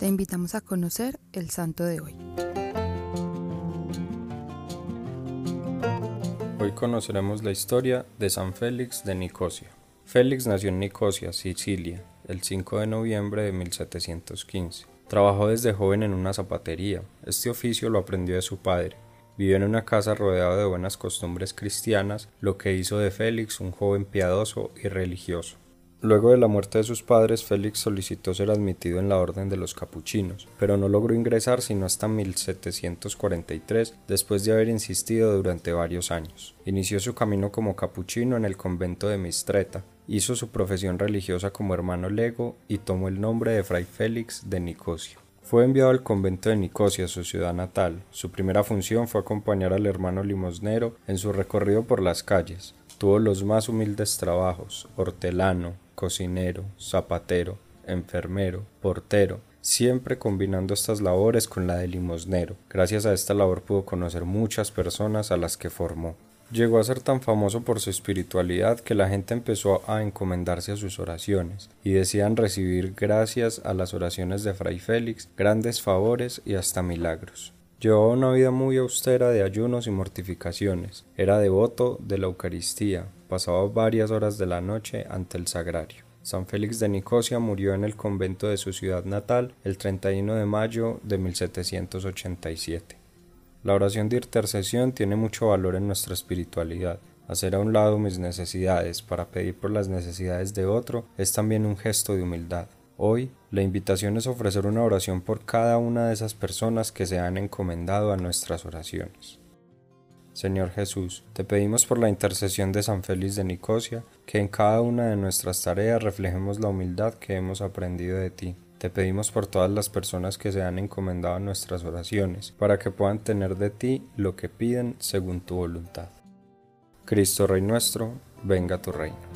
Te invitamos a conocer el santo de hoy. Hoy conoceremos la historia de San Félix de Nicosia. Félix nació en Nicosia, Sicilia, el 5 de noviembre de 1715. Trabajó desde joven en una zapatería. Este oficio lo aprendió de su padre. Vivió en una casa rodeado de buenas costumbres cristianas, lo que hizo de Félix un joven piadoso y religioso. Luego de la muerte de sus padres, Félix solicitó ser admitido en la orden de los capuchinos, pero no logró ingresar sino hasta 1743, después de haber insistido durante varios años. Inició su camino como capuchino en el convento de Mistreta, hizo su profesión religiosa como hermano lego y tomó el nombre de Fray Félix de Nicosia. Fue enviado al convento de Nicosia, su ciudad natal. Su primera función fue acompañar al hermano limosnero en su recorrido por las calles. Tuvo los más humildes trabajos, hortelano, cocinero, zapatero, enfermero, portero, siempre combinando estas labores con la de limosnero. Gracias a esta labor pudo conocer muchas personas a las que formó. Llegó a ser tan famoso por su espiritualidad que la gente empezó a encomendarse a sus oraciones y decían recibir gracias a las oraciones de Fray Félix grandes favores y hasta milagros. Llevaba una vida muy austera de ayunos y mortificaciones. Era devoto de la Eucaristía. Pasaba varias horas de la noche ante el sagrario. San Félix de Nicosia murió en el convento de su ciudad natal el 31 de mayo de 1787. La oración de intercesión tiene mucho valor en nuestra espiritualidad. Hacer a un lado mis necesidades para pedir por las necesidades de otro es también un gesto de humildad. Hoy, la invitación es ofrecer una oración por cada una de esas personas que se han encomendado a nuestras oraciones. Señor Jesús, te pedimos por la intercesión de San Félix de Nicosia, que en cada una de nuestras tareas reflejemos la humildad que hemos aprendido de ti. Te pedimos por todas las personas que se han encomendado a nuestras oraciones, para que puedan tener de ti lo que piden según tu voluntad. Cristo Rey nuestro, venga tu reino.